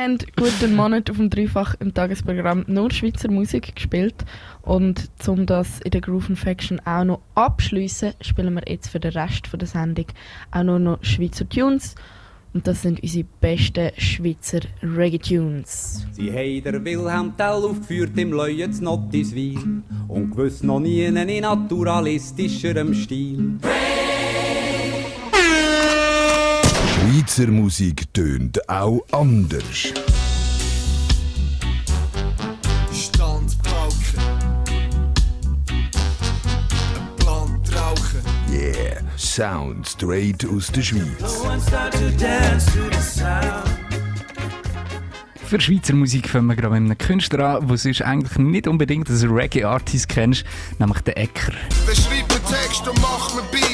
haben gut einen Monat auf dem Dreifach im Tagesprogramm nur Schweizer Musik gespielt. Und um das in der Groove Faction auch noch abschließen, spielen wir jetzt für den Rest der Sendung auch nur noch Schweizer Tunes. Und das sind unsere besten Schweizer Reggae-Tunes. Sie haben der Wilhelm Tell aufgeführt im Leuen Nottiswil und gewiss noch nie in naturalistischerem Stil. Schweizer Musik tönt auch anders. Standpauken. Ein Plant rauchen. Yeah, Sound straight aus der Schweiz. Für Schweizer Musik fangen wir gerade mit einem Künstler an, der sonst eigentlich nicht unbedingt als Reggae-Artist kennst, nämlich den Ecker. Wer schreibt mir Text und macht mir Beats?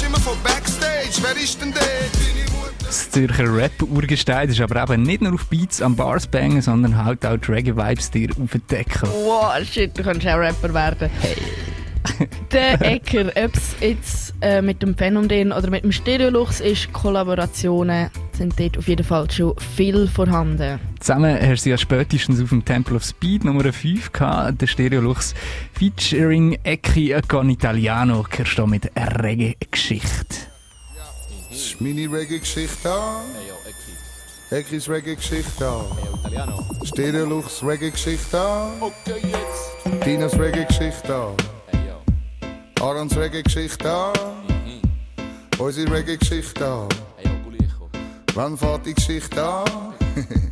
Redest immer von Backstage. Wer ist denn der? Das Zürcher Rap-Urgestein ist aber eben nicht nur auf Beats am Bars bangen, sondern halt auch die Reggae-Vibes dir aufdecken. Wow, shit, du kannst auch Rapper werden. Der Ecker, ob es jetzt äh, mit dem Phänomen oder mit dem Stereolux ist, Kollaborationen sind dort auf jeden Fall schon viel vorhanden. Zusammen hast du ja spätestens auf dem Temple of Speed Nummer 5 gehabt, der Stereolux featuring Ecchi con Italiano, hörst du mit einer Reggae-Geschichte. Das ist meine Reggae-Geschichte da. Eckis Reggae-Geschichte da. Stereolux Reggae-Geschichte da. Tinas Reggae-Geschichte da. Arons Reggae-Geschichte da. Unsere Reggae-Geschichte da. Wann fährt die Geschichte an?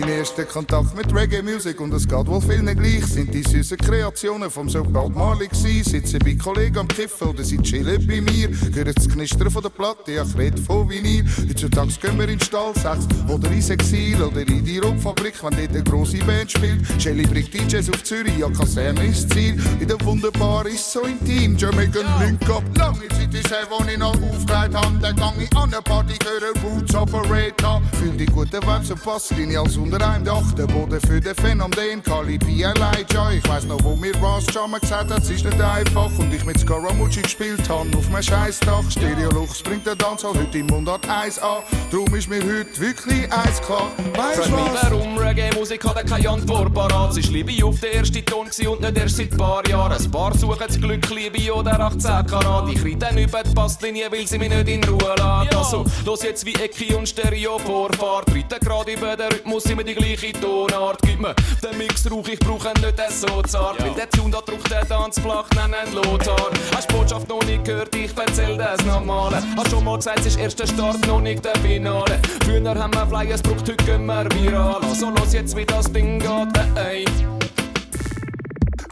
mein erster Kontakt mit Reggae-Musik und es geht wohl vielen gleich, sind die süßen Kreationen vom so Bob Marley gsi. Sitzen bei Kollegen am Kiffen oder sie chillen bei mir. Hören das Knistern von der Platte, ja, ich rede von Vinyl. Heutzutage gehen wir in Stall, sechs oder ins Exil oder in die Rockfabrik, wenn dort eine grosse Band spielt. Shelly bringt DJs auf Zürich, ja, Kaserne ist Ziel. In der Wunderbar ist so intim, Jamaican Link up. Lange Zeit ist her, wo ich noch aufgelegt habe, dann gang ich an eine Party, höre Roots Operator. Fühl die guten Vibes und Passlinie als unter einem Dach. Der Boden für den Phänomen, Calibi Elijah. Ich weiss noch, wo mir was schon mal gesagt hat, es ist nicht einfach. Und ich mit Scaramucci gespielt habe auf meinem Scheißdach. Stereolux bringt der Dancehall heute im Mundart 1 an. Drum ist mir heute wirklich eins klar. Weißt du was? warum Reggae-Musik hat keine Antwort parat. Sie ist Liebe auf den ersten Ton gewesen und nicht erst seit ein paar Jahren. Ein paar suchen das Glück, Liebe oder 18 Karat. Ich reite dann über die Passlinie, weil sie mich nicht in Ruhe lässt. Also, los jetzt wie Ecki und Stereo Vorfahrt. Reite gerade über den Rhythmus, immer die gleiche Tonart. Gib mir den Mix rauch, ich brauche nicht so zart. Weil der Tune da drückt den Tanz flach, nennen Lothar. Hast die Botschaft noch nicht gehört, ich erzähl das nochmal. Hast schon mal gesagt, es ist erst der Start, noch nicht der Finale. Früher haben wir Flyers gedruckt, heute gehen wir viral. Also los jetzt, wie das Ding geht, ey.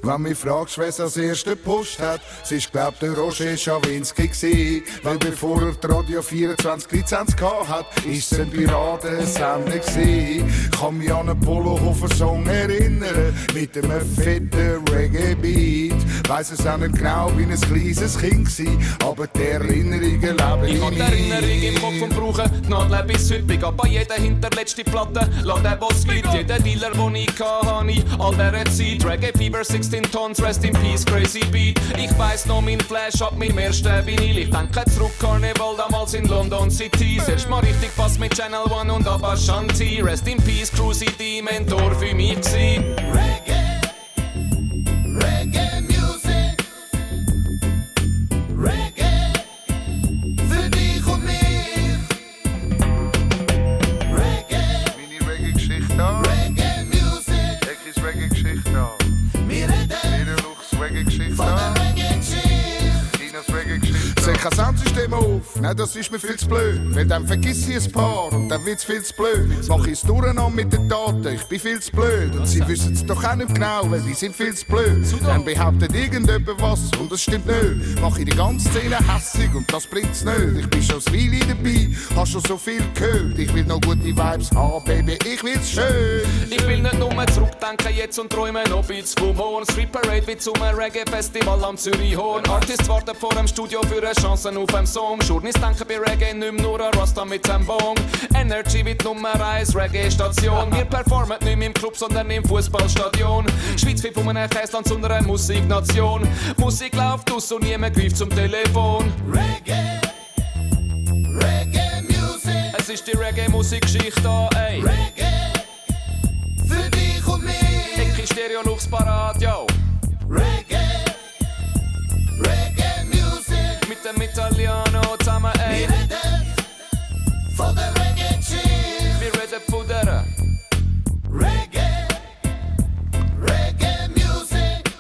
Wenn mich fragst, wer als erster gepusht hat, es ist glaub der Roger Schawinski gsi. Weil bevor er die Radio 24 Lizenz gehabt hat, ist es ein Piratensender gsi. Kann mich an einen Polohofer Song erinnern, mit einem fetten Reggae-Beat. Weiss es auch nicht genau, wie ein kleines Kind gsi, aber die Erinnerungen leben Ich hab in die Erinnerung im. Kopf und brauche die Nadel bis heute. Big up an jeden hinterletzte Platte. Lass den Boss gibt, jeden Dealer, den ich hatte, ich all dieser Zeit. Reggae Fever 16 Tons, Rest in Peace, Crazy Beat. Ich weiss noch mein Flash ab meinem ersten Vinyl. Ich denke zurück, Carnival damals in London City. Erst mal richtig Pass mit Channel One und ab Ashanti. Rest in Peace, Cruisy, die Mentor für mich gsi. Das ist mir viel zu blöd. Weil dann vergiss ich ein paar und dann wird's viel zu blöd. Mach ich's durcheinander mit den Daten, ich bin viel zu blöd. Und sie wissen's doch auch nicht genau, weil die sind viel zu blöd. Dann behauptet irgendjemand was und das stimmt nicht. Mach ich die ganze Szene hässig und das bringt's nicht. Ich bin schon das Weile dabei, hab schon so viel gehört. Ich will noch gute Vibes haben, Baby, ich will's schön. Ich will nicht nur zurückdenken jetzt und träumen noch bis vom Hohn. Street Parade wie zum Reggae-Festival am Zürich Hohn. Artists warten vor dem Studio für eine Chance auf einem Song. Journeys denken bei Reggae nicht mehr nur an Rasta mit seinem Bong. Energy wird Nummer 1 Reggae-Station. Wir performen nicht mehr im Club, sondern im Fußballstadion. Schweiz wie von einem Käsland zu einer Musiknation. Musik läuft aus und niemand greift zum Telefon. Reggae. Reggae Music. Es ist die Reggae-Musikgeschichte da, ey. Reggae, für dich und mich. Ecki Stereo Lux Parat, yo. Von der Reggae-Geschichte. Wir reden von der Reggae, Reggae Music.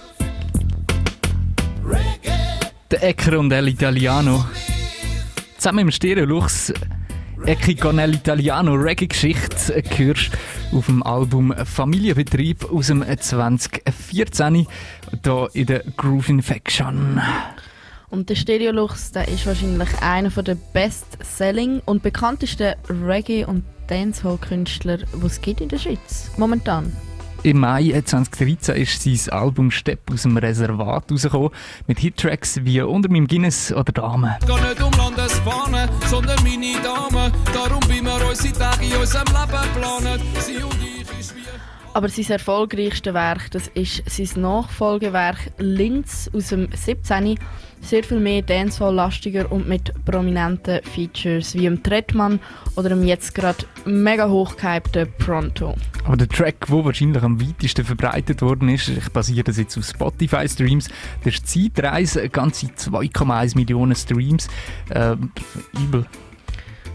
Reggae, Der Ecker und El Italiano. Zusammen im Stereo Lux Ecki con El Italiano Reggae-Geschichte hörst auf dem Album Familienbetrieb aus dem 2014 hier in der Groove Infection. Und der Stereolux, der ist wahrscheinlich einer der best-selling und bekanntesten Reggae- und Dancehall-Künstler, die es gibt in der Schweiz. Momentan. Im Mai 2013 ist sein Album Stepp aus dem Reservat rausgekommen, mit Hittracks wie Unter meinem Guinness oder Dame. Geht nicht um Landesfahnen, sondern meine Damen. Darum, wie wir unsere Tage in unserem Leben planen. Sie und ich. Aber sein erfolgreichstes Werk, das ist sein Nachfolgewerk Linz aus dem 17. Sehr viel mehr Dancehall-lastiger und mit prominenten Features wie dem Trettmann oder dem jetzt gerade mega hochgehypten Pronto. Aber der Track, der wahrscheinlich am weitesten verbreitet worden ist, ich basiere das jetzt auf Spotify-Streams, das ist Zeitreise, ganze 2,1 Millionen Streams. Äh, übel.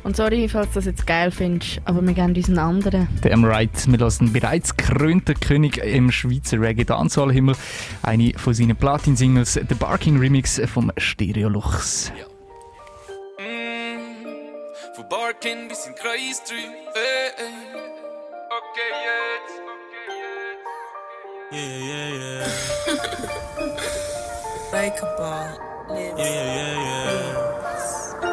Und sorry, falls du das jetzt geil findest, aber wir geben uns einen anderen. Damn right, wir lassen bereits gekrönten König im Schweizer Reggae Dancehall Himmel, eine von seinen Platin-Singles, der Barking Remix vom Stereo Lux. Mm, von Barkin bis in Kreis 3. Ey, ey. Okay, jetzt. Yeah, yeah, yeah. Bakerball. Yeah, yeah, yeah.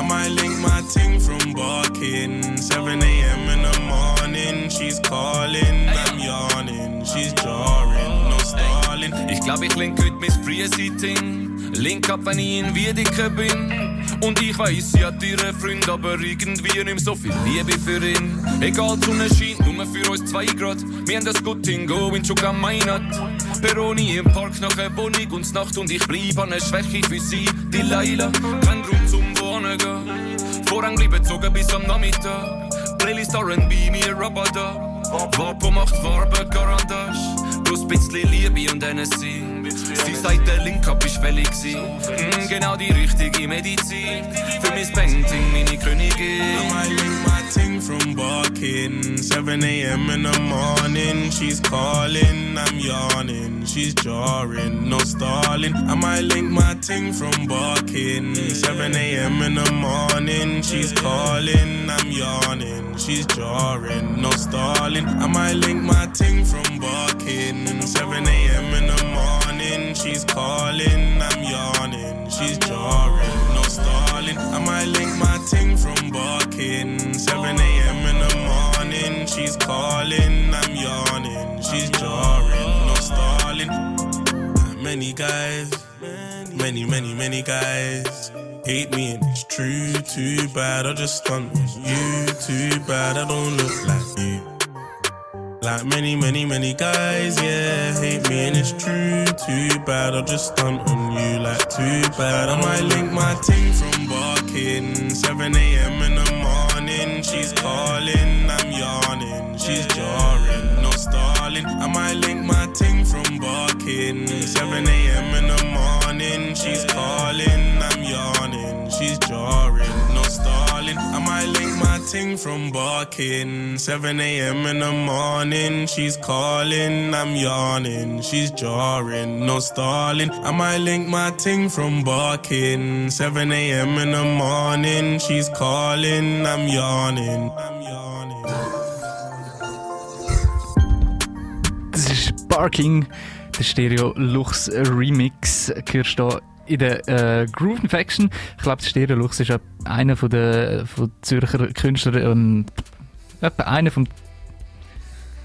I might link my ting from barking. 7 a.m. in the morning. She's calling, I'm yawning. She's jarring, no stalling. Ich glaub, ich link heute mein Frühsitting. Link ab, wenn ich in Wiedeke bin. Und ich weiss, sie hat ihren Freund, aber irgendwie nicht so viel Liebe für ihn. Egal, die Sonne scheint, nur für uns zwei Grad. Wir haben das gut in Go in Chukamayinat. Peroni im Park nach einer Wohnung und Nacht und ich bleib an einer Schwäche für sie. Die Leila, kein Grund gehen. Vorhang bleiben gezogen bis am Nachmittag. Playlist R&B, mir Rabada. Vapo macht Farbe, Garantage. Plus bisschen Liebe und NSC. Sie sagt, der Link up ist fällig. Mm, genau die richtige Medizin. Für mein Painting, meine I Königin. link my ting from barking. 7 a.m. in the morning. She's calling, I'm yawning. She's jarring, no stalling. I might link my ting from barking. 7 a.m. in the morning. She's calling, I'm yawning. She's jarring, no stalling. I might link my ting from barking. 7 a.m. in the morning. She's calling, I'm yawning. She's jarring, no stalling. I might link my ting from barking. 7 a.m. in the morning. She's calling, I'm yawning. She's jarring, no stalling. Many guys, many, many, many guys hate me, and it's true. Too bad I just stunt you. Too bad I don't look like. Like many, many, many guys, yeah, hate me and it's true. Too bad I'll just stunt on you. Like too bad I might link my ting from barking. 7 a.m. in the morning, she's calling, I'm yawning. She's jarring, no stalling. I might link my ting from barking. 7 a.m. in the morning, she's from barking. 7 a.m. in the morning, she's calling, I'm yawning. She's jarring, no stalling. I might link my ting from barking. 7 a.m. in the morning, she's calling, I'm yawning. I'm yawning. Das ist Barking, der Stereo Lux Remix. Hörst in der äh, Groove Infection. Ich glaube, Stereo Lux ist einer von der von Zürcher Künstler und etwa einer vom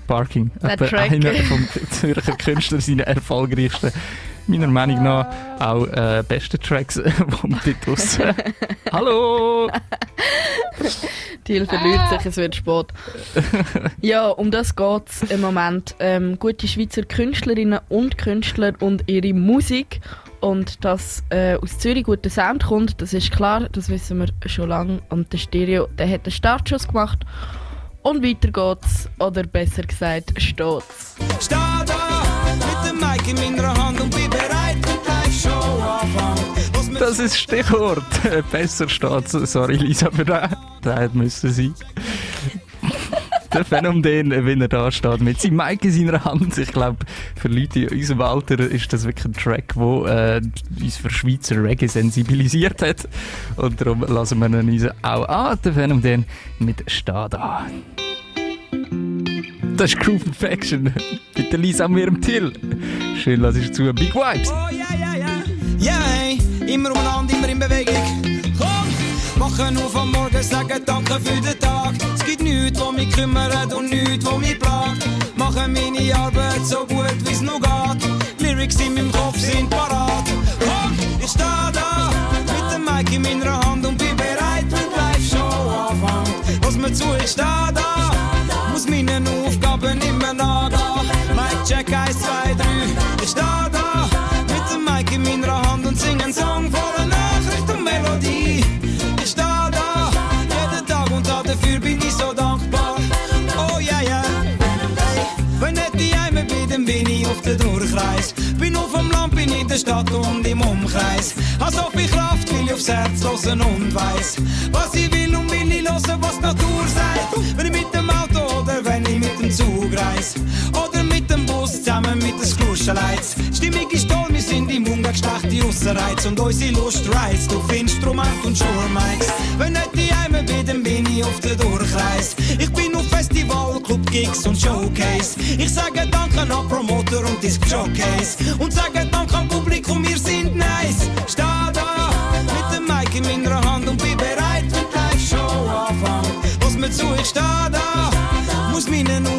Parking. Etwa einer vom Zürcher Künstler, seiner erfolgreichsten, meiner Meinung nach auch äh, besten Tracks, die man dort draussen. Hallo! Thiel verliert sich, es wird spät. ja, um das geht es im Moment. Ähm, gute Schweizer Künstlerinnen und Künstler und ihre Musik. Und dass äh, aus Zürich guter Sound kommt, das ist klar, das wissen wir schon lange. Und der Stereo, der hat den Startschuss gemacht. Und weiter geht's, oder besser gesagt, steht's. Steh da mit dem Mic in meiner Hand und bin bereit, anfängt. Was mir Das ist Stichwort. Besser steht Sorry, Lisa, aber der, der hätte müssen sein. Der Phänomen, wenn er da steht, mit seinem Mic in seiner Hand. Ich glaube, für Leute in unserem Alter ist das wirklich ein Track, der äh, uns für Schweizer Reggae sensibilisiert hat. Und darum lassen wir ihn uns auch an. Der Phänomen mit Steh da. Das ist Groove Infection. Mit der Lisa mir im Till. Schön, lass ich zu. Big Vibes. Oh ja, ja, ja. Ja, hey, immer umeinander, immer in Bewegung. Wachen auf am Morgen, sagen Danke für den Tag. Es gibt nichts, was mich kümmert und nichts, was mich plagt. Mache meine Arbeit so gut, wie es noch geht. Lyrics in meinem Kopf sind parat. Komm, ich steh da mit dem Mic in meiner Hand und bin bereit, wenn die Live-Show anfängt. Was mir zu, ich steh da, muss meinen Aufgaben immer nachgehen. Mic check 1, 2, 3, ich steh da Durchreis. Bin auf dem Land, bin in der Stadt und im Umkreis. Hab so viel Kraft, will ich aufs Herz hören und weiss, was ich will und will ich hören, was die Natur sagt. Wenn ich mit dem Auto oder wenn ich mit dem Zug reis. Oder mit dem Bus zusammen mit den Skruschenleits. Stimmig ist toll, ungestachti Ausserreiz und unsere Lust reizt auf Instrument und Schurmikes. Wenn nicht die Heime bin, dann bin ich auf der Durchreis. Ich bin auf Festival, Club, Gigs und Showcase. Ich sage Danke an Promoter und Disc Showcase. Und sage Danke am Publikum, wir sind nice. Steh da mit dem Mic in meiner Hand und bin bereit, wenn die Live-Show anfängt. Was mir zu, ich steh da, muss meinen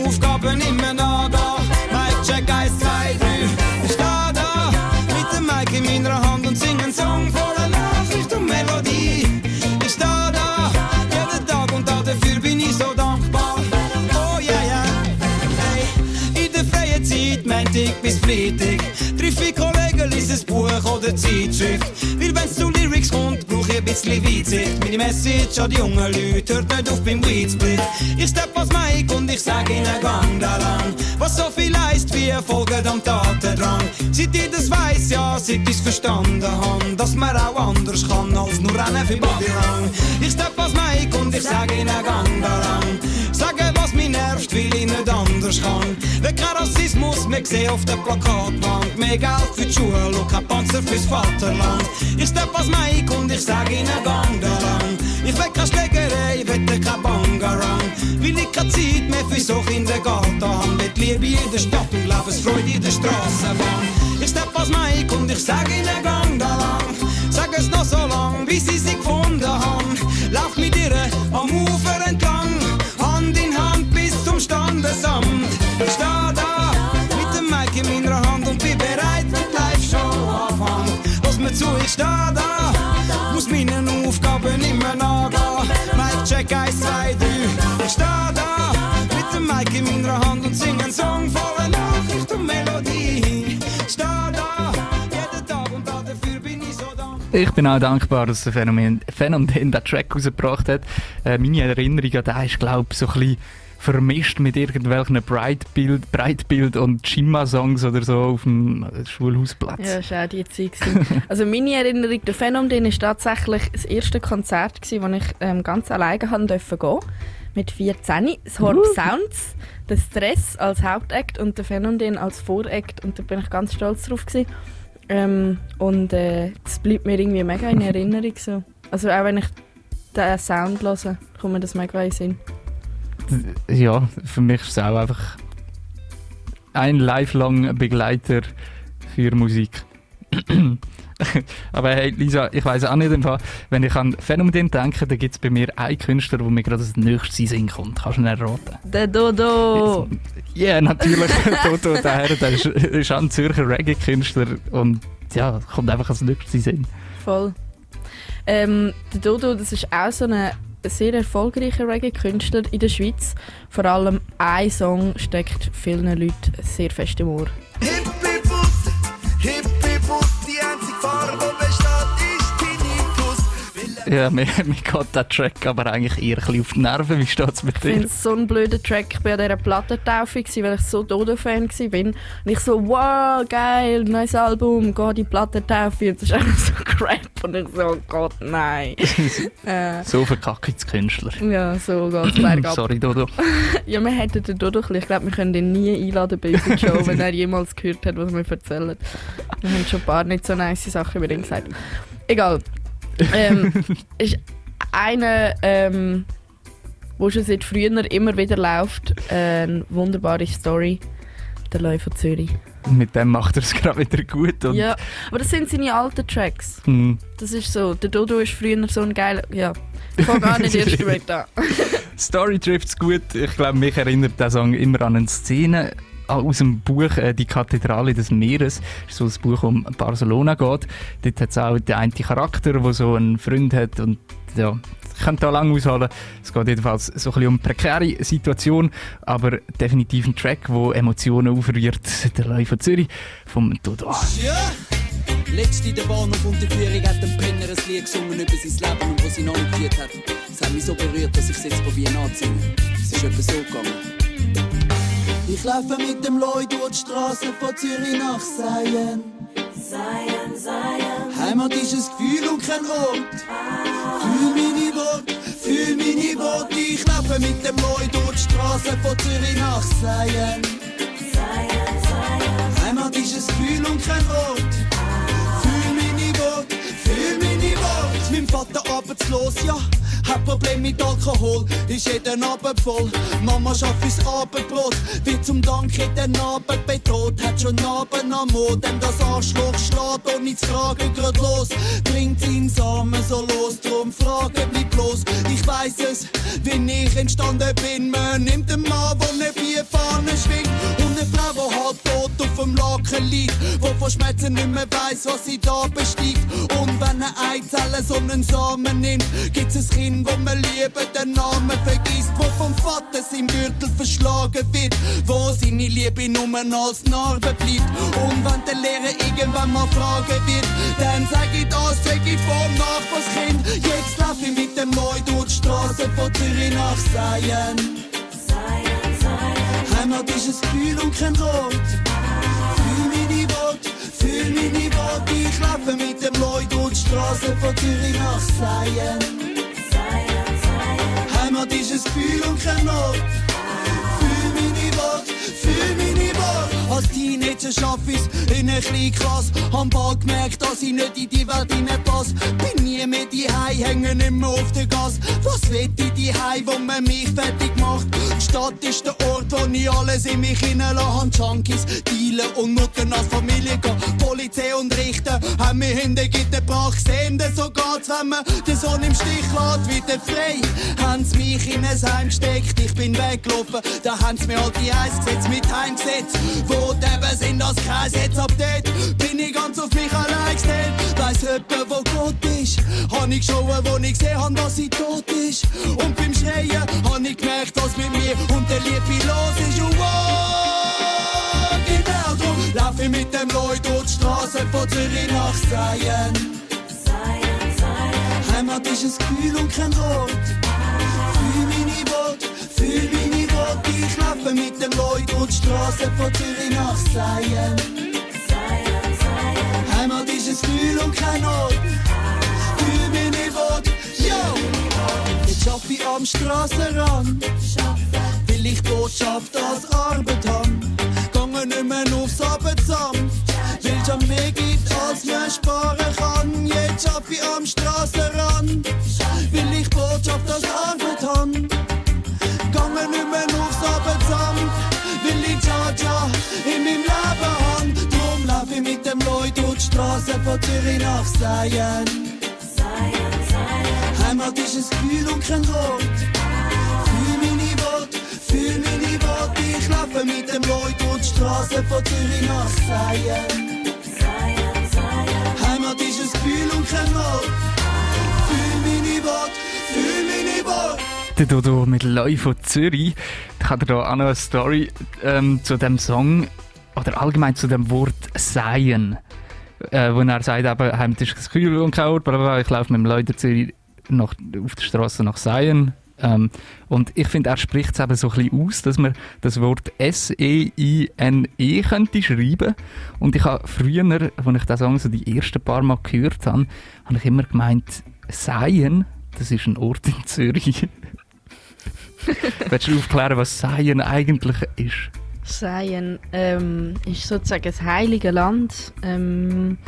Zeitschrift. Weil wenn's zu Lyrics kommt, brauch ich ein bisschen Weitsicht. Meine Message an die jungen Leute, hört nicht auf beim Weedsplit. Ich stepp als Mike und ich sag ihnen Gang da lang. Was so viel heisst wie Erfolge am Tatendrang. Seit ich das weiss, ja, seit ich's verstanden hab, dass man auch anders kann als nur rennen für Bodyrang. Ich stepp als Mike und ich sag ihnen Gang da lang. Was nervt, weil ich nicht anders kann. Wenn kein Rassismus mehr sehen auf der Plakatwand. Mehr Geld für die Schule und kein Panzer fürs Vaterland. Ich stepp als Mike und ich sag ihnen Gang da lang. Ich will keine Schlägerei, wette kein Bangarang. Weil ich keine Zeit mehr für so in der Garten haben. Mit Liebe in der Stadt und Lebensfreude in der Strassenbahn. Ich stepp als Mike und ich sag ihnen Gang da lang. Sag es noch so lang, bis ich sie gefunden haben. Lauf mit ihr am Ufer entlang. Ich steh da mit dem Mic in meiner Hand und bin bereit, die Live-Show anfängt. Lass mir zu, ich steh da, muss meinen Aufgaben immer nachgehen. Mic check 1, 2, 3. Ich steh da mit dem Mic in meiner Hand und sing einen Song voller Nachricht und Melodie. Ich bin auch dankbar, dass der Phänomen, Phänomen den Track rausgebracht hat. Äh, meine Erinnerung an den ist, glaube ich, so ein bisschen vermischt mit irgendwelchen Breitbild, Breitbild und Schimma-Songs oder so auf dem Schulhausplatz. Ja, das war auch die Zeit. also meine Erinnerung, der Phänomen war tatsächlich das erste Konzert, wo ich ähm, ganz alleine haben durfte gehen mit 14. Das Horb Sounds, der Stress als Hauptakt und der Phänomen als Vorakt und da bin ich ganz stolz drauf. Gewesen. Ähm, und äh, das bleibt mir irgendwie mega in Erinnerung. So. Also auch wenn ich den Sound höre, kommt mir das mega in den Sinn. Ja, für mich ist es auch einfach ein lifelong Begleiter für Musik. Aber hey, Lisa, ich weiss auch nicht, im Fall, wenn ich an Phänomen denke, dann gibt es bei mir einen Künstler, der mir gerade als nächstes in Sinn kommt. Kannst du ihn erraten? Der Dodo! Ja, yeah, natürlich. Dodo, der Herr, der ist, ist auch ein Zürcher Reggae-Künstler und ja, kommt einfach als nächstes in Sinn. Voll. Ähm, der Dodo, das ist auch so ein sehr erfolgreicher Reggae-Künstler in der Schweiz. Vor allem ein Song steckt vielen Leuten sehr fest im Ohr. Hippie-Bus, Ja, mir, mir geht der Track aber eigentlich eher ein auf die Nerven. Wie steht es mit Ich finde dir? es so ein blöder Track. Ich war an dieser Plattentaufe, weil ich so Dodo-Fan war. Und ich so, wow, geil, neues Album, geh die Plattentaufe. Und das ist einfach so Crap. Und ich so, oh Gott, nein. äh, So verkackt es Künstler. ja, so geht's bergab. Sorry, Dodo. Ja, wir hätten den Dodo ein Ich glaube, wir können ihn nie einladen bei unserer Show, wenn er jemals gehört hat, was wir erzählen. Wir haben schon ein paar nicht so nice Sachen über ihn gesagt. Egal. Ähm, ist einer, ähm, wo schon seit früher immer wieder läuft, eine wunderbare Story. Der Löwe von Zürich. Mit dem macht er es gerade wieder gut. Ja, aber das sind seine alten Tracks. Hm. Das ist so. Der Dodo ist früher so ein geiler. Ja, ich fange gar nicht erst damit an. Story trifft's gut. Ich glaube, mich erinnert der Song immer an eine Szene aus dem Buch äh, Die Kathedrale des Meeres. Das ist so ein Buch um Barcelona geht. Dort hat es auch den einen Charakter, der so einen Freund hat und ja, ich könnte da lang ausholen. Es geht jedenfalls so ein bisschen um eine prekäre Situation, aber definitiv ein Track, der Emotionen aufrührt. Der Läufer von Zürich vom Dodo. Ja! Letzte in der Bahnhof und der Führung hat ein Penner ein Lied gesungen über sein Leben und was sie noch nicht geführt hat. Es hat mich so berührt, dass ich es jetzt probiere anzusingen. Es ist etwa so gegangen. Ich laufe mit dem Leu durch die Straße von Zürich nach Seien. Seien, Seien. Heimat ist ein Gefühl und kein Ort. Fühl meine Worte, fühl meine Worte. Ich laufe mit dem Leu durch die Straße von Zürich nach Seien. Seien, Seien. Heimat ist ein Gefühl und kein Ort. Fühl meine Worte, fühl meine Worte. Mein Vater arbeitslos, ja. Hat Problem mit Alkohol, ist jeden Abend voll. Mama schafft fürs Abendbrot, wird zum Dank jeden Abend bedroht. Hat schon Abend am Mond, denn das Arschloch schlägt ohne zu fragen grad los. Bringt seinen Samen so los, drum fragen blieb bloß. Ich weiß es, wenn ich entstanden bin. Man nimmt einen Mann, der eine Bierfahne schwingt. Und eine Frau, die halb tot auf dem Laken liegt. Wo vor Schmerzen nicht mehr weiss, was sie da besteigt. Und wenn eine Eizelle so einen Samen nimmt, gibt's ein Kind, wo man lieber den Namen vergisst. Wo vom Vater sein Gürtel verschlagen wird. Wo seine Liebe nur als Narbe bleibt. Und wenn der Lehrer irgendwann mal fragen wird, dann sag ich das, sag ich vom Nachbarskind. Jetzt lauf ich mit dem Neu durch die Straße von Zürich nach Seien. Heimat ist ein Gefühl und kein Ort. Fühl meine Worte. Ich laufe mit dem Leu durch die Straße von Zürich nach Seien. Heimat ist ein Gefühl und kein Ort. Fühl meine Worte. Als Teenager schaff ich's in einer kleinen Klasse. Hab bald gemerkt, dass ich nicht in die Welt hineinpasse. Bin nie mehr die hängen immer auf der Gas. Was will ich die wo man mich fertig macht? Die Stadt ist der Ort, wo ich alles in mich hineinlasse. Junkies, dealen und Mutter als Familie gehen. Polizei und Richter haben mich in der Gitterbrach gesehen. So geht's, wenn man den Sohn im Stich lässt, wieder frei. Haben sie mich in ein Heim gesteckt, ich bin weggelaufen. Da haben mir halt die Eis gesetzt mit Heimgesetz. Wo eben sind als Kreis, jetzt ab dort bin ich ganz auf mich allein gestellt. Weiss jemand, wo Gott ist? Hab ich geschaut, wo ich gesehen hab, dass sie tot ist. Und beim Schreien hab ich gemerkt, was mit mir und der Liebe los ist. Und wow, genau drum lauf ich mit dem Leu durch die Straße von Zürich nach Seien. Heimat ist ein Gefühl und kein Ort. Ich laufe mit dem Leu durch die Straße von Zürich nach Seien. Heimat ist ein Gefühl und kein Ort. Fühl meine Worte, yo! Jetzt schaff ich am Strassenrand. Will ich Botschaft als Arbeit haben. Gange nicht mehr aufs Abendamt. Weil schon mehr gibt, als man sparen kann. Jetzt schaff ich am Strassenrand. Will ich Botschaft als Arbeit haben. Von Zürich nach Seien. Heimat ist ein Gefühl und kein Wort. Fühl meine Worte, fühl meine Worte. Ich laufe mit dem Leut und die Straße von Zürich nach Seien. Heimat ist ein Gefühl und kein Wort. Fühl meine Worte, fühl meine Worte. Der Dodo mit Leu von Zürich. Ich habe da auch noch eine Story ähm, zu dem Song oder allgemein zu dem Wort Seien. Äh, wo er sagt, eben, Heimat ist Kühl und kein Ort, bla, bla, bla. ich laufe mit dem Leute Zürich nach, auf der Straße nach Seien. Ähm, und ich finde, er spricht es eben so ein bisschen aus, dass man das Wort S-E-I-N-E -E könnte schreiben. Und ich habe früher, als ich den Song so die ersten paar Mal gehört habe, habe ich immer gemeint, Seien, das ist ein Ort in Zürich. Willst du aufklären, was Seien eigentlich ist? Seien ähm, ist sozusagen das heilige Land. Ähm,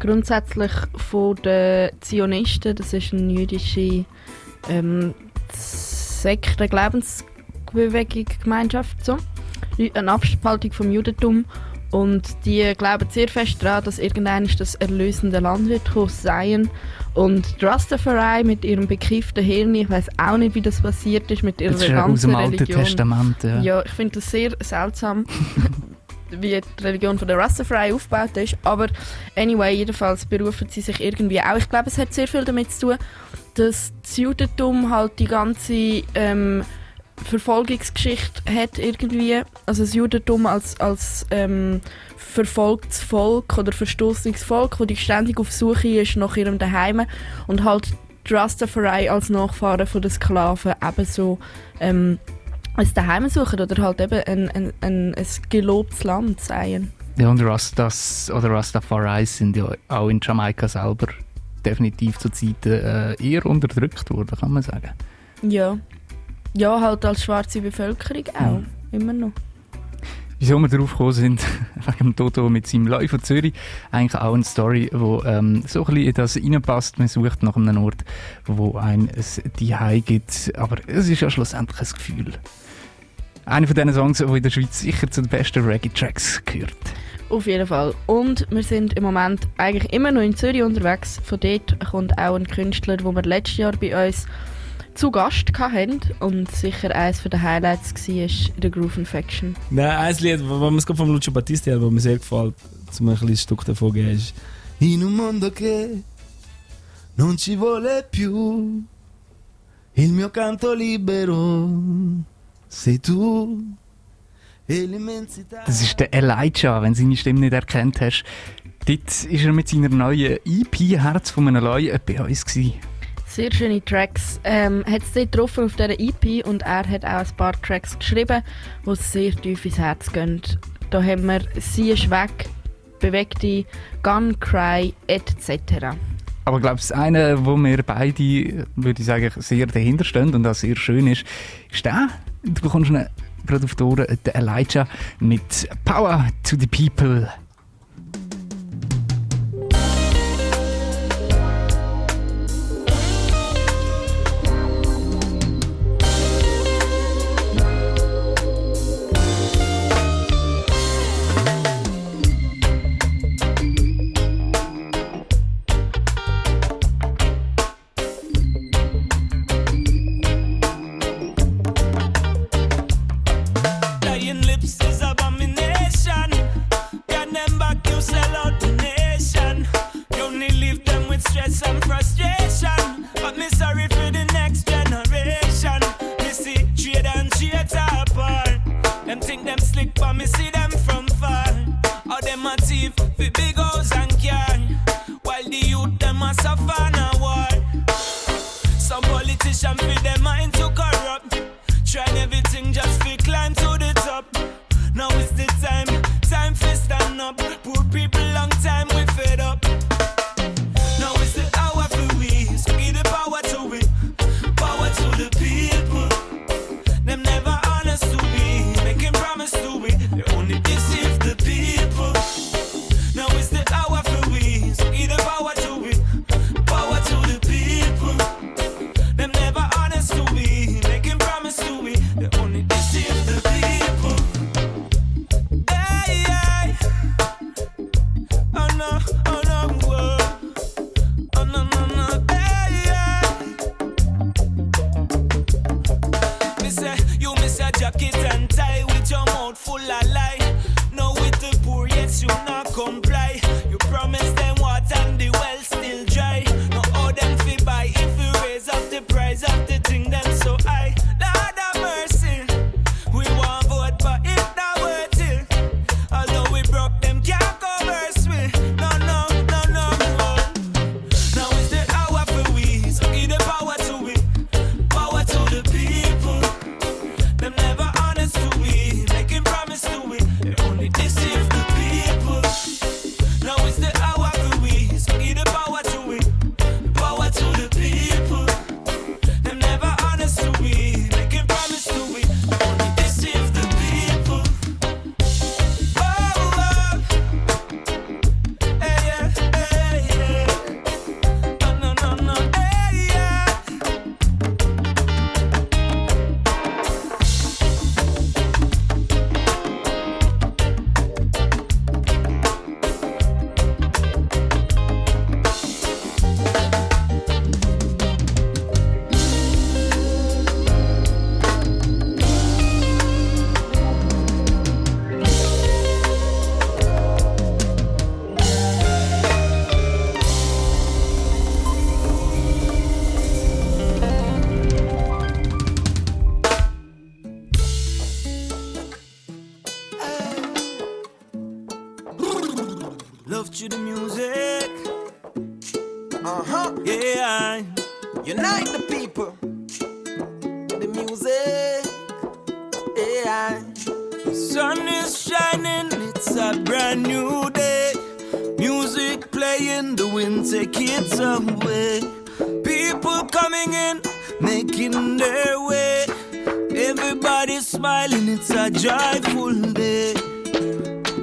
grundsätzlich von den Zionisten, das ist eine jüdische ähm, Sekte, Glaubensbewegung, Gemeinschaft, so. eine Abspaltung vom Judentum. Und die glauben sehr fest daran, dass irgendwann das erlösende Land wird kommen, Zion. Und die Rastafari mit ihrem bekifften Hirn, ich weiß auch nicht, wie das passiert ist mit ihrer Das ist ganzen aus dem Alten Religion. Testament. Ja. Ja, ich finde das sehr seltsam, wie die Religion von der Rastafari aufgebaut ist. Aber anyway, jedenfalls berufen sie sich irgendwie auch. Ich glaube, es hat sehr viel damit zu tun, dass das Judentum halt die ganze ähm, Verfolgungsgeschichte hat irgendwie. Also das Judentum als, als ähm, verfolgtes Volk oder verstoßenes Volk, das ständig auf Suche ist nach ihrem Daheim und halt die Rastafari als Nachfahren von den Sklaven ebenso ähm, ein Daheim suchen oder halt eben ein, ein, ein, ein gelobtes Land sein. Ja, und Rastas oder Rastafaris sind ja auch in Jamaika selber definitiv zu Zeiten äh, eher unterdrückt worden, kann man sagen. Ja. Ja, halt als schwarze Bevölkerung auch. Immer noch. Wieso wir darauf gekommen sind, wegen dem Toto mit seinem Läu von Zürich, eigentlich auch eine Story, wo ähm, so ein bisschen in das reinpasst. Man sucht nach einem Ort, wo ein es Zuhause gibt, aber es ist ja schlussendlich ein Gefühl. Einer von diesen Songs, der in der Schweiz sicher zu den besten Reggae-Tracks gehört. Auf jeden Fall. Und wir sind im Moment eigentlich immer noch in Zürich unterwegs. Von dort kommt auch ein Künstler, den wir letztes Jahr bei uns zu Gast hatten und sicher eines der Highlights war, der Groove Infection. Nein, ein Lied, das mir vom Lucio Battisti hat, das mir sehr gefällt, zum ein kleines Stück davon geben, ist In un mondo che non ci vuole più il mio canto libero sei tu e Das ist der Elijah, wenn du seine Stimme nicht erkannt hast. Dort ist er mit seiner neuen EP «Herz von einem Leu» bei uns. Gewesen. Sehr schöne Tracks. Ähm, hat es dort getroffen auf dieser EP und er hat auch ein paar Tracks geschrieben, die sehr tief ins Herz gehen. Da haben wir «Sie ist weg», «Bewegte», «Gun Cry» etc. Aber ich glaube, das eine, wo wir beide, würde ich sagen, sehr dahinter stehen und das sehr schön ist, ist der. Du bekommst ihn gerade auf die Ohren, der Elijah mit «Power to the People».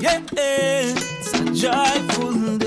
Yeah, it's a joyful day.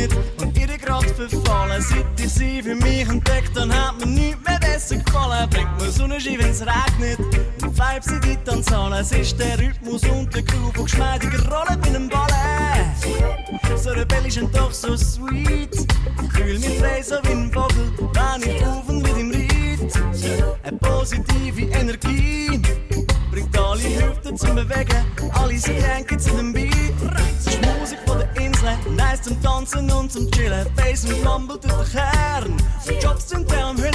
Begegnet und ihr grad verfallen. Seit ich sie für mich entdeckt, dann hat mir nichts mehr besser gefallen. Bringt mir Sonnenschein, wenn's regnet. Und Vibes in die Tanzhalle. Es ist der Rhythmus und der Groove, wo geschmeidig rollen wie ein Ballett. So rebellisch und doch so sweet. Fühl mich frei so wie ein Vogel, wenn ich auf und mit ihm riet. Eine positive Energie bringt alle Hüften zum Bewegen, alle sie kränken zu dem Beat. Es ist Musik von der Insel, nice zum Tanzen und zum Chillen. Bass und Mumble durch den Kern, Jobs sind der am Hüllen.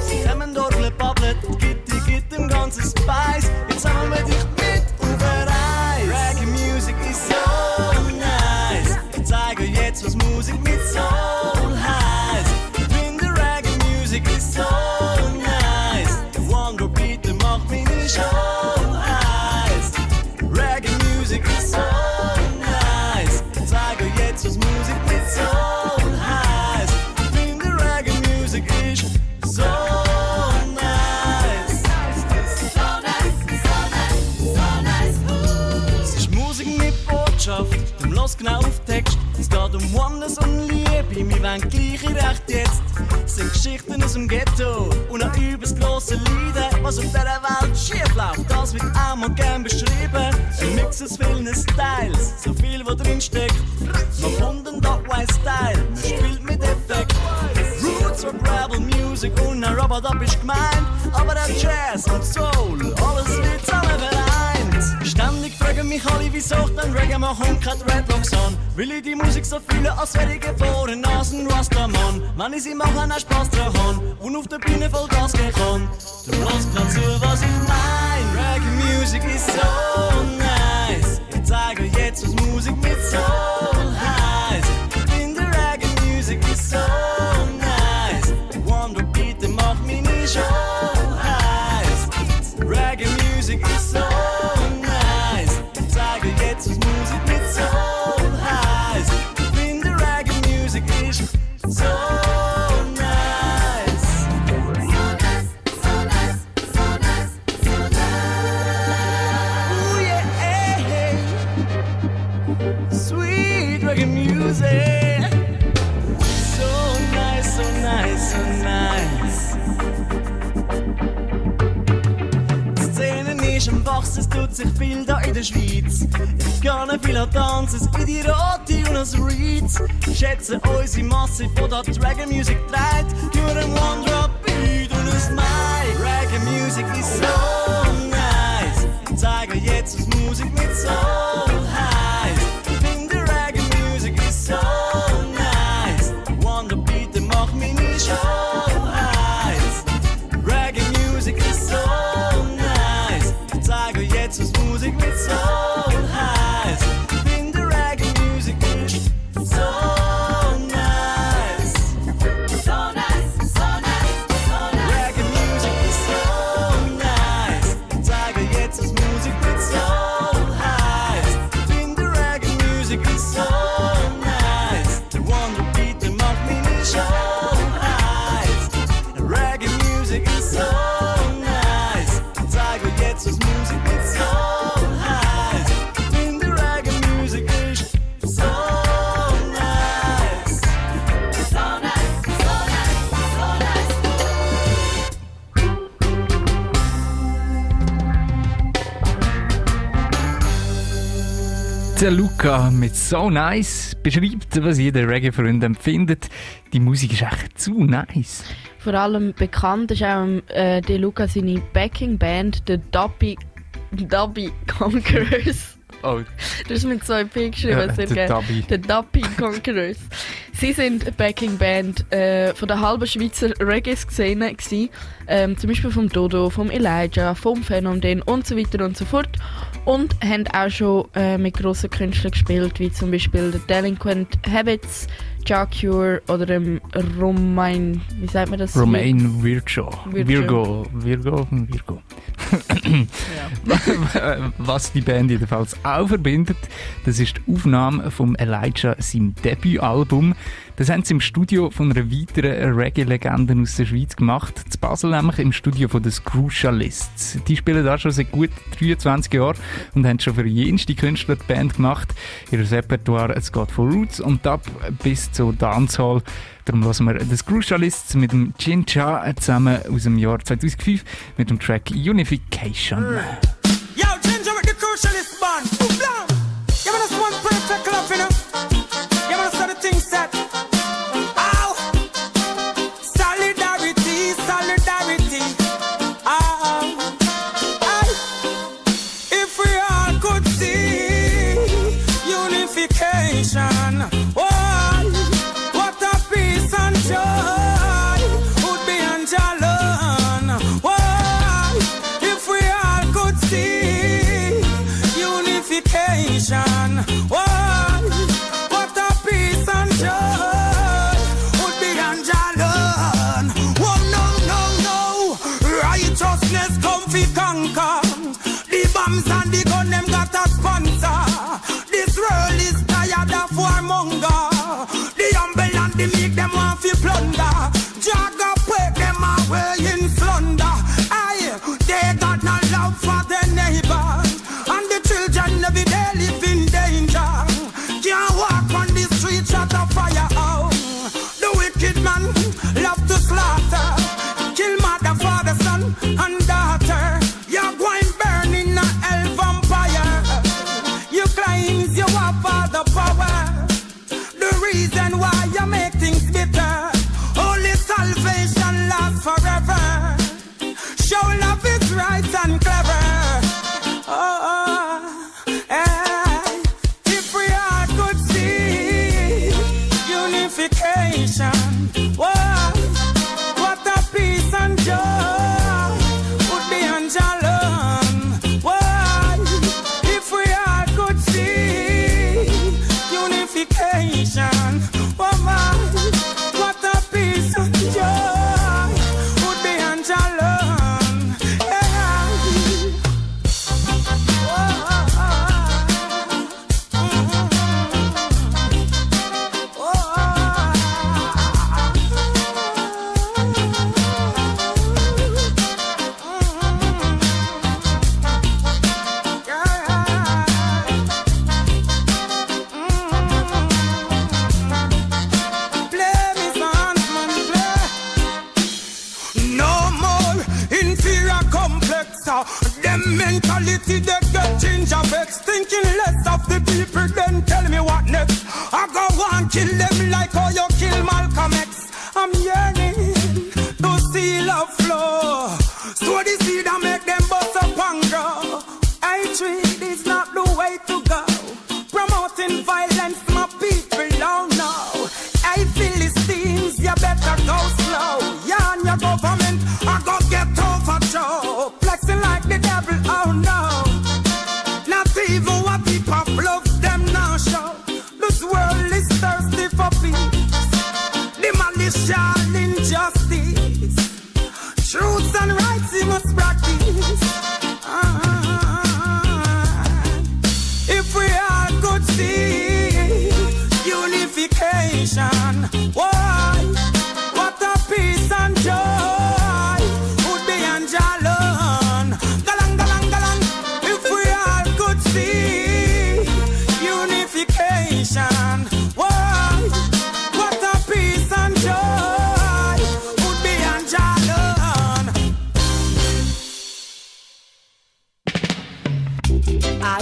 Zusammen Orgeln, babbeln, Gitti gibt dem ganzen Spice. Jetzt haben wir dich mit auf Reis. Reggae Music ist so nice. Ich zeige jetzt, was Musik mit Soul heißt. Ich finde Reggae Music ist so Liebe, wir wollen gleiche Recht jetzt. Es sind Geschichten aus dem Ghetto und auch übers grosse Leiden. Was auf dieser Welt schief läuft, das wird einmal gern beschrieben. Ein Mix aus vielen Styles, so viel, wo drin steckt. Man kommt ein Dogwise-Style, man spielt mit Effekt. Roots Rock, Rebel Music und ein Robot ist gemeint. Aber der Jazz und Soul, alles wird zusammen vereint. Fragen mich alle, wieso ich dann Reggae mache und keine Dreadlocks an. Will ich die Musik so fühlen, als wäre ich geboren als ein Rastaman. Wenn ich sie mache, auch Spaß dran und auf der Bühne voll Gas kann. Du hörst grad zu, was ich mein. Reggae Music ist so nice. Ich zeige jetzt, was Musik mit Soul heißt. Ich finde Reggae Music ist so tut sich viel da in der Schweiz. Ich gehe viel an Tanzen, in die Rote und als Reeds. Schätze unsere Masse von der Reggae Music trägt. Nur ein One Drop Beat und ein Mic. Reggae Music ist so nice. Ich zeige jetzt, was Musik mit Soul heißt. Ich finde Reggae Music ist so nice. Wonder Beat, der macht meine Show Der Luca mit So Nice beschreibt, was jeder Reggae-Freund empfindet. Die Musik ist echt zu nice. Vor allem bekannt ist auch äh, der Luca seine Backing-Band, The Dubby, Dobby Conquerors. Oh. Das ist mit zwei P geschrieben. Ja, der Dobby. Der Dobby Conquerors. Sie sind Backing-Band äh, von der halben Schweizer Reggae-Szene ähm, zum Beispiel vom Dodo, vom Elijah, vom Phänomen und so weiter und so fort und haben auch schon äh, mit grossen Künstlern gespielt, wie zum Beispiel The Delinquent Habits, Jacure oder dem Romain, wie sagt man das? Romain Virgo. Virgo. Virgo. Virgo. ja. Was die Band jedenfalls auch verbindet, das ist die Aufnahme von Elijah seinem Debütalbum. Das haben sie im Studio von einer weiteren Reggae-Legende aus der Schweiz gemacht. Zu Basel nämlich im Studio von den Crucialists. Die spielen da schon seit gut 23 Jahren und haben schon für jenste Künstler die Band gemacht. Ihr Repertoire, es geht von Roots und Dub bis zu Dancehall. Darum lassen wir das Crucialists mit dem Jin zusammen aus dem Jahr 2005 mit dem Track Unification. Yo, Ginger with the Crucialist Band.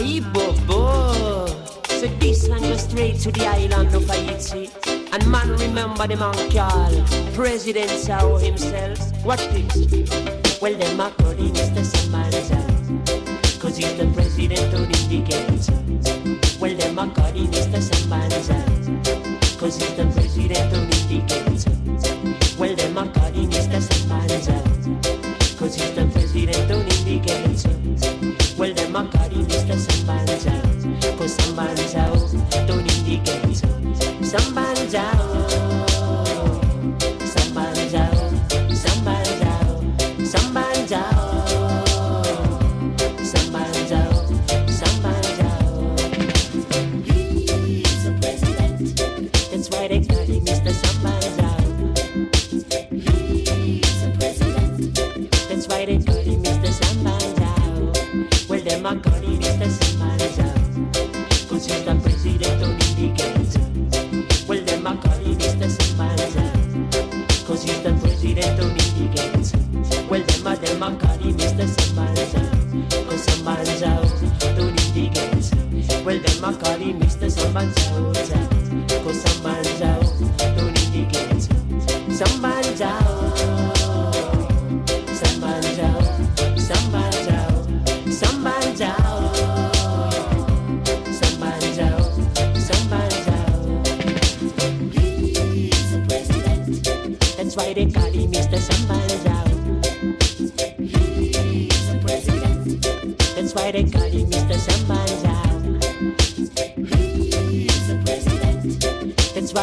I bobo. So this one goes straight to the island of Haiti. And man, remember the man called President Sao himself. Watch this. Well, the macro is the Samaritan. Cause he's the president of the indicator. Well, the macro is the Samaritan. Cause he's the president of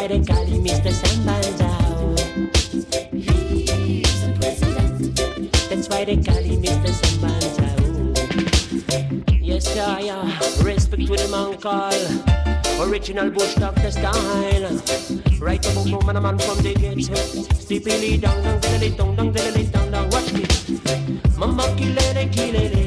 They call him Mr. Sambanza. He's the president. That's why they call him Mr. Sambanza. Yes, sir, yeah. Respect with the call. Original bush doctor style. Right about no man, a man from the gates. Steepily down, down, diddly down, down, diddly down, down. Watch this. Mama kilele, kilele. Ooh,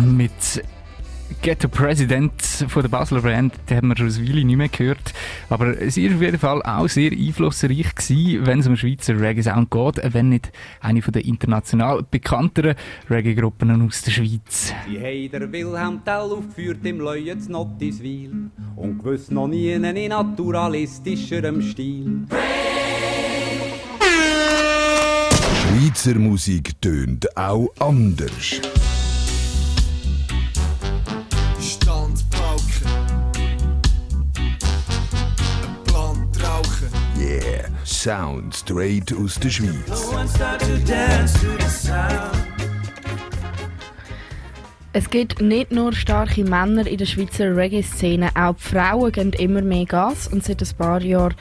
mit Ghetto President von der Basler Band, den haben wir schon eine Weile nicht mehr gehört. Aber sie war auf jeden Fall auch sehr einflussreich gewesen, wenn es um Schweizer Reggae-Sound geht, wenn nicht eine von der international bekannteren Reggae-Gruppen aus der Schweiz. Die haben der Wilhelm Tell aufgeführt im Leuen Nottiswil und gewiss noch nie in naturalistischerem Stil. Schweizer Musik tönt auch anders. Sound straight aus der Schweiz. Es gibt nicht nur starke Männer in der Schweizer Reggae-Szene, auch die Frauen geben immer mehr Gas und seit ein paar Jahren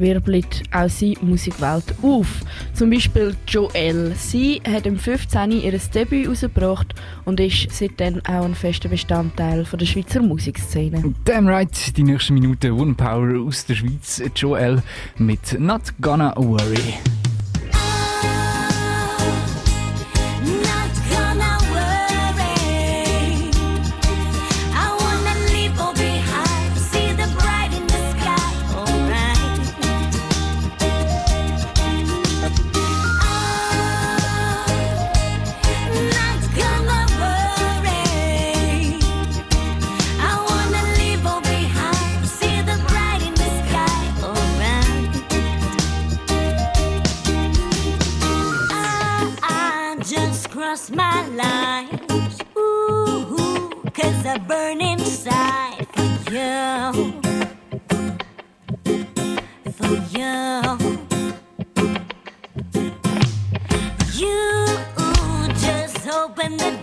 wirbelt auch sie die Musikwelt auf. Zum Beispiel Joelle. Sie hat im 15. ihr Debüt herausgebracht und ist seitdem auch ein fester Bestandteil von der Schweizer Musikszene. Damn right, die nächste Minute One Power aus der Schweiz, Joel mit Not Gonna Worry. Cause I burn inside for you. For you. You just open the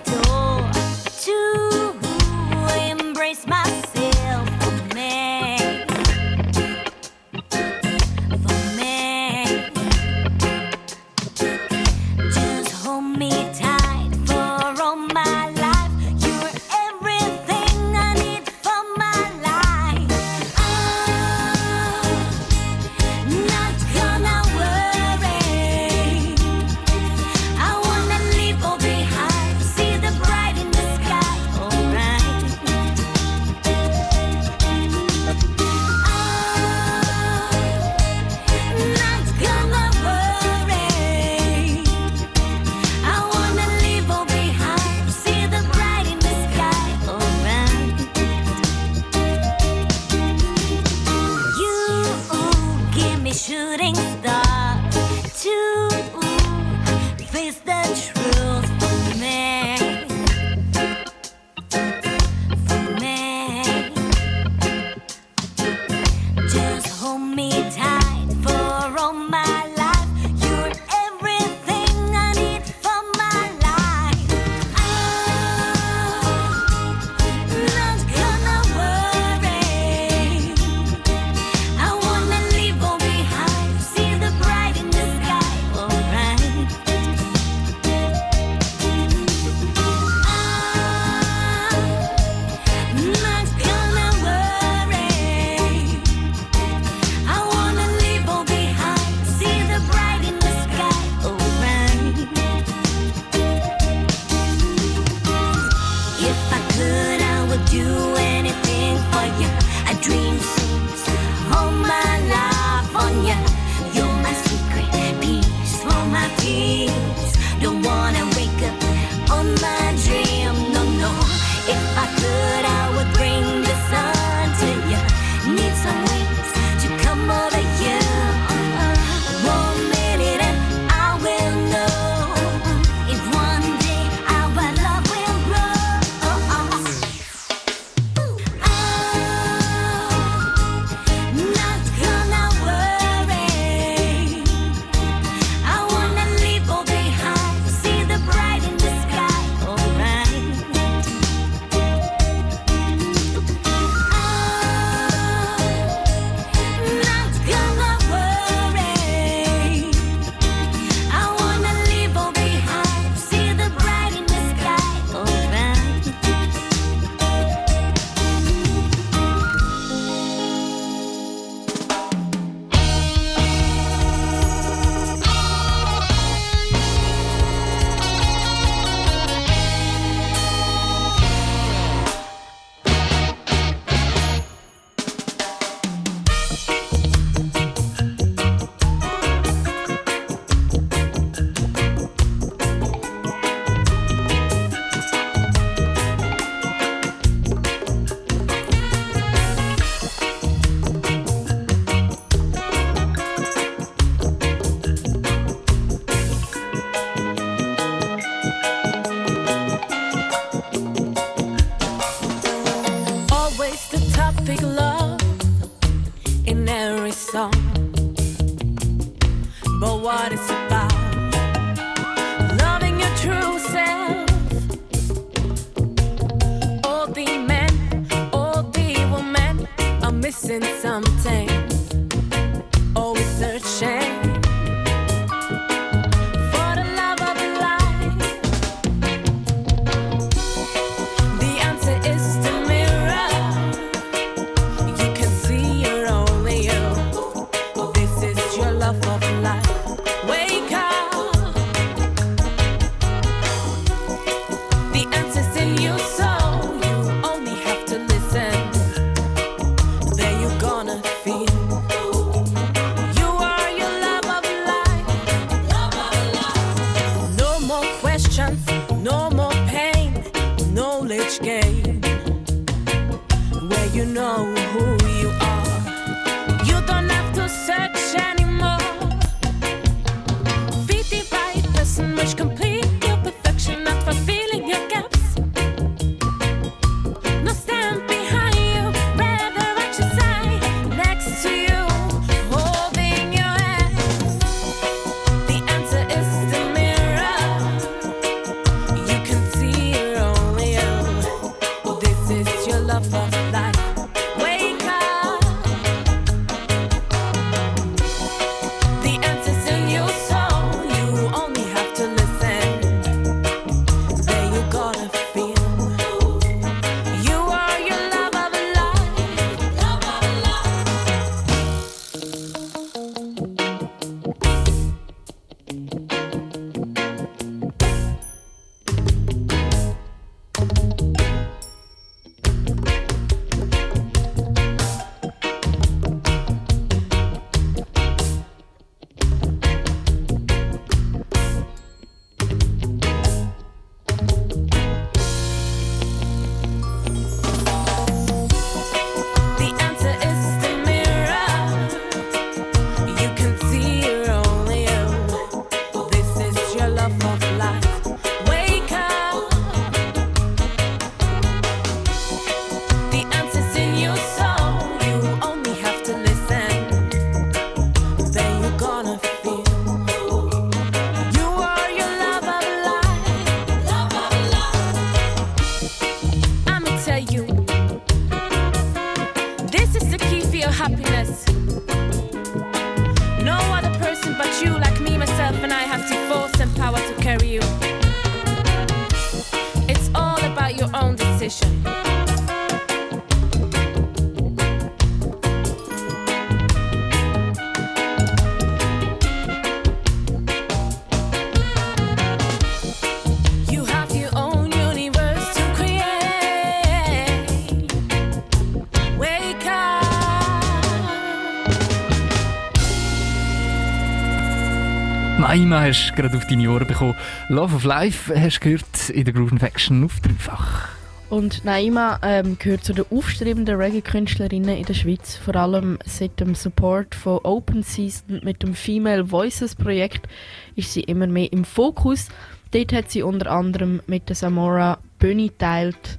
Naima hast du gerade auf deine Ohren bekommen. Love of Life hast du gehört in der Groove Faction auf dreifach. Und Naima ähm, gehört zu den aufstrebenden Reggae-Künstlerinnen in der Schweiz, vor allem seit dem Support von Open Season mit dem Female Voices Projekt ist sie immer mehr im Fokus. Dort hat sie unter anderem mit der Samora Bühne teilt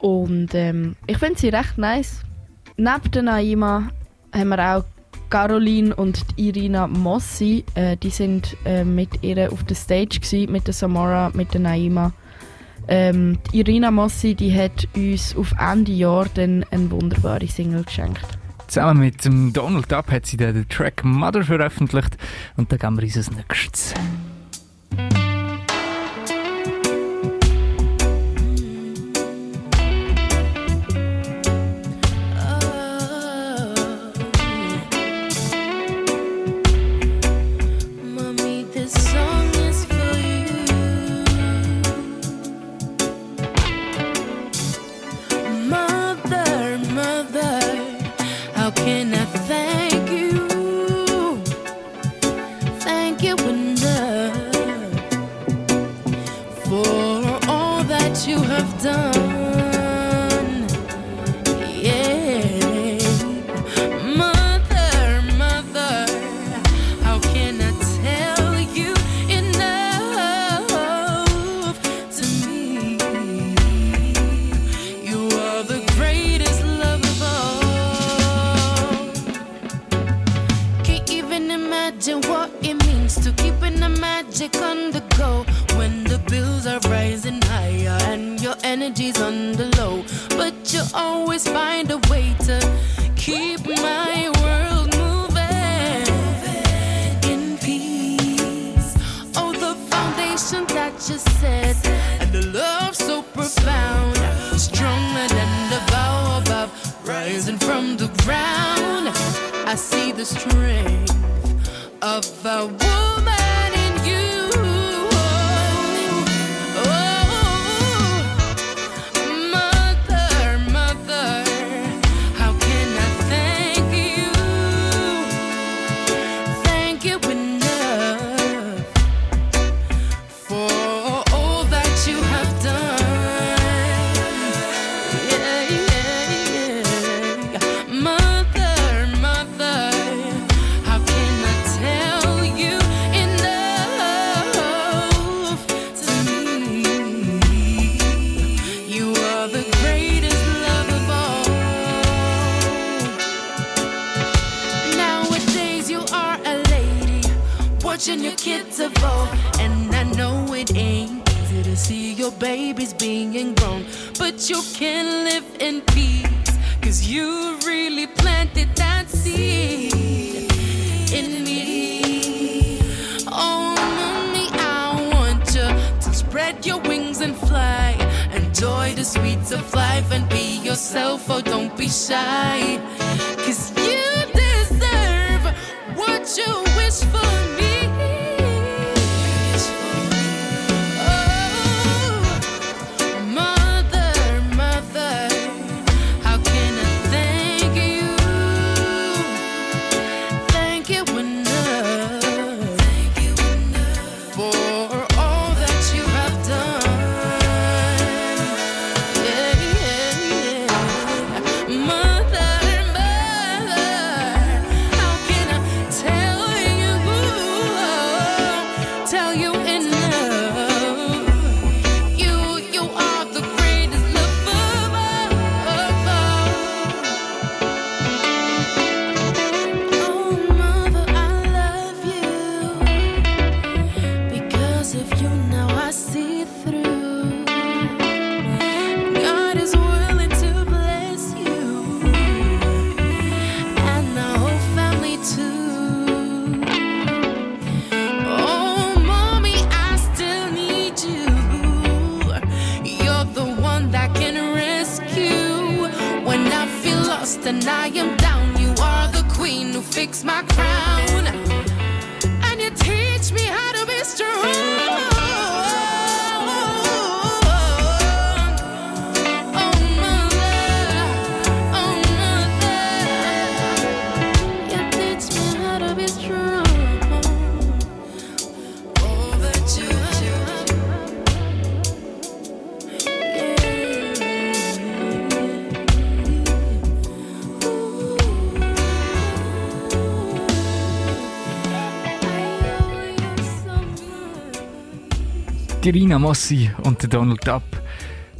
und ähm, ich finde sie recht nice. Neben der Naima haben wir auch Caroline und Irina Mossi, äh, die sind äh, mit ihr auf der Stage gewesen, mit der Samora, mit der Naima. Ähm, die Irina Mossi, die hat uns auf Ende Jahr dann eine wunderbare Single geschenkt. Zusammen mit dem Donald Dubb hat sie den Track Mother veröffentlicht und da gehen wir uns als nächstes. Ground. I see the strength of a woman your babies being grown, but you can live in peace, cause you really planted that seed in me. Oh, mommy, I want you to spread your wings and fly. Enjoy the sweets of life and be yourself. Oh, don't be shy. Die Rina Mossi und der Donald Dupp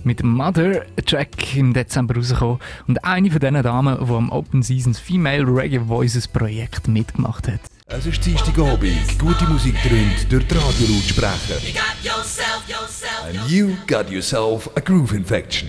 mit Mother, Track im Dezember rausgekommen und eine von diesen Damen, die am Open Seasons Female Reggae Voices Projekt mitgemacht hat. Es ist Dienstagabend, gute Musik tönt durch die Radiolautsprecher. You got yourself, yourself. And you got yourself a groove infection.